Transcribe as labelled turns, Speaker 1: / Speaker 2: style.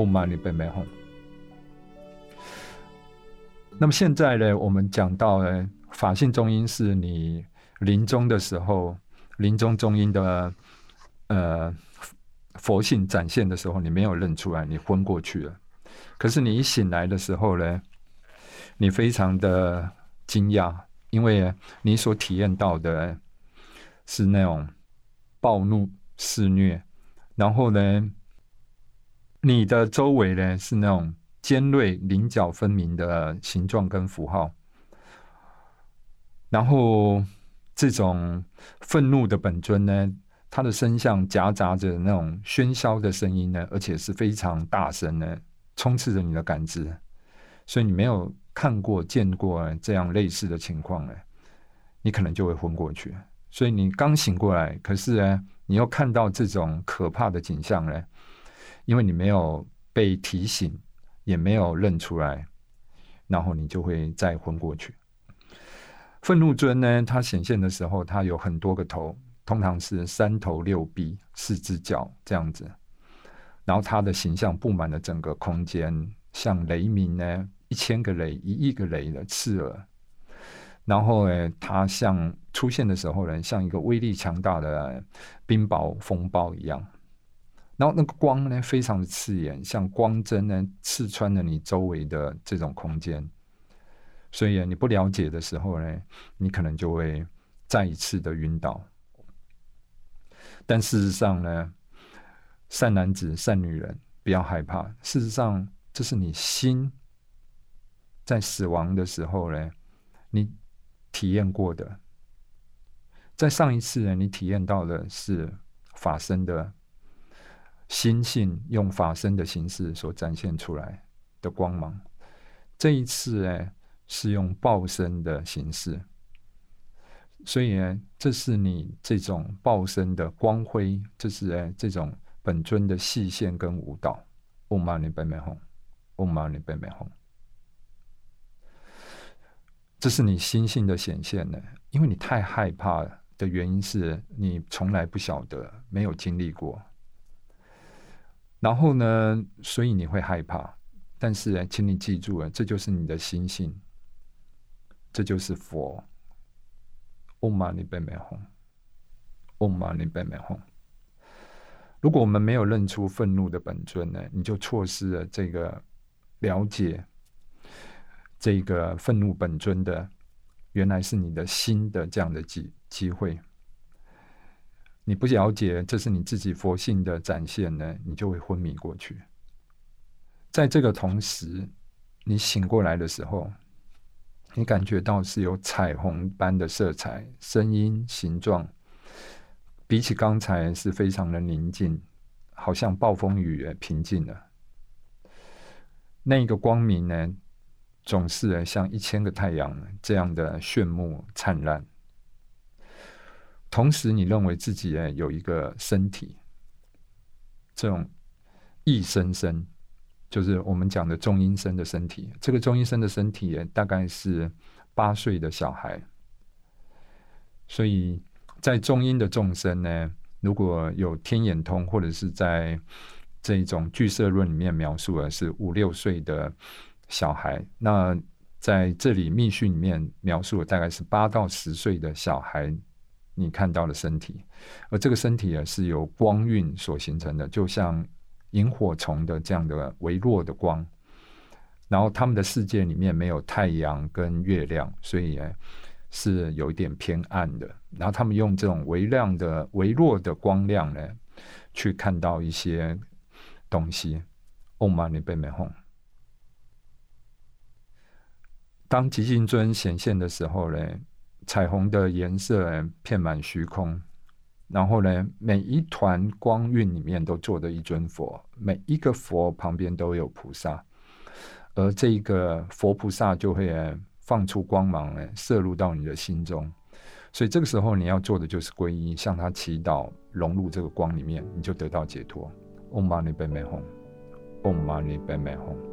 Speaker 1: Om Mani Padme Hum。那么现在呢，我们讲到呢，法性中音是你临终的时候，临终中音的呃佛性展现的时候，你没有认出来，你昏过去了。可是你一醒来的时候呢，你非常的惊讶，因为你所体验到的是那种暴怒肆虐，然后呢，你的周围呢是那种。尖锐、棱角分明的形状跟符号，然后这种愤怒的本尊呢，它的声像夹杂着那种喧嚣的声音呢，而且是非常大声呢，充斥着你的感知，所以你没有看过、见过这样类似的情况呢，你可能就会昏过去。所以你刚醒过来，可是呢，你又看到这种可怕的景象呢，因为你没有被提醒。也没有认出来，然后你就会再昏过去。愤怒尊呢，它显现的时候，它有很多个头，通常是三头六臂、四只脚这样子。然后它的形象布满了整个空间，像雷鸣呢，一千个雷、一亿个雷的刺耳。然后呢，它像出现的时候呢，像一个威力强大的冰雹风暴一样。然后那个光呢，非常的刺眼，像光针呢，刺穿了你周围的这种空间。所以你不了解的时候呢，你可能就会再一次的晕倒。但事实上呢，善男子、善女人，不要害怕。事实上，这是你心在死亡的时候呢，你体验过的。在上一次呢，你体验到的是法身的。心性用法身的形式所展现出来的光芒，这一次呢是用报身的形式，所以呢，这是你这种报身的光辉，这是哎这种本尊的细线跟舞蹈。Om Mani Padme Hum，Om Mani Padme Hum，这是你心性的显现呢，因为你太害怕的原因是你从来不晓得，没有经历过。然后呢？所以你会害怕，但是请你记住了，这就是你的心性，这就是佛。Om Mani Padme Hum，Om Mani Padme Hum。如果我们没有认出愤怒的本尊呢，你就错失了这个了解这个愤怒本尊的原来是你的心的这样的机机会。你不了解，这是你自己佛性的展现呢，你就会昏迷过去。在这个同时，你醒过来的时候，你感觉到是有彩虹般的色彩、声音、形状，比起刚才是非常的宁静，好像暴风雨也平静了。那一个光明呢，总是像一千个太阳这样的炫目灿烂。同时，你认为自己诶有一个身体，这种一生生，就是我们讲的中阴身的身体。这个中阴身的身体大概是八岁的小孩，所以在中阴的众生呢，如果有天眼通，或者是在这种聚色论里面描述的是五六岁的小孩，那在这里密训里面描述的大概是八到十岁的小孩。你看到的身体，而这个身体啊是由光晕所形成的，就像萤火虫的这样的微弱的光。然后他们的世界里面没有太阳跟月亮，所以是有一点偏暗的。然后他们用这种微亮的、微弱的光亮呢，去看到一些东西。Om Mani p a。当极静尊显现的时候呢？彩虹的颜色遍满虚空，然后呢，每一团光晕里面都坐着一尊佛，每一个佛旁边都有菩萨，而这一个佛菩萨就会放出光芒，射入到你的心中。所以这个时候你要做的就是皈依，向他祈祷，融入这个光里面，你就得到解脱。Om Mani Padme Hum，Om Mani Padme Hum。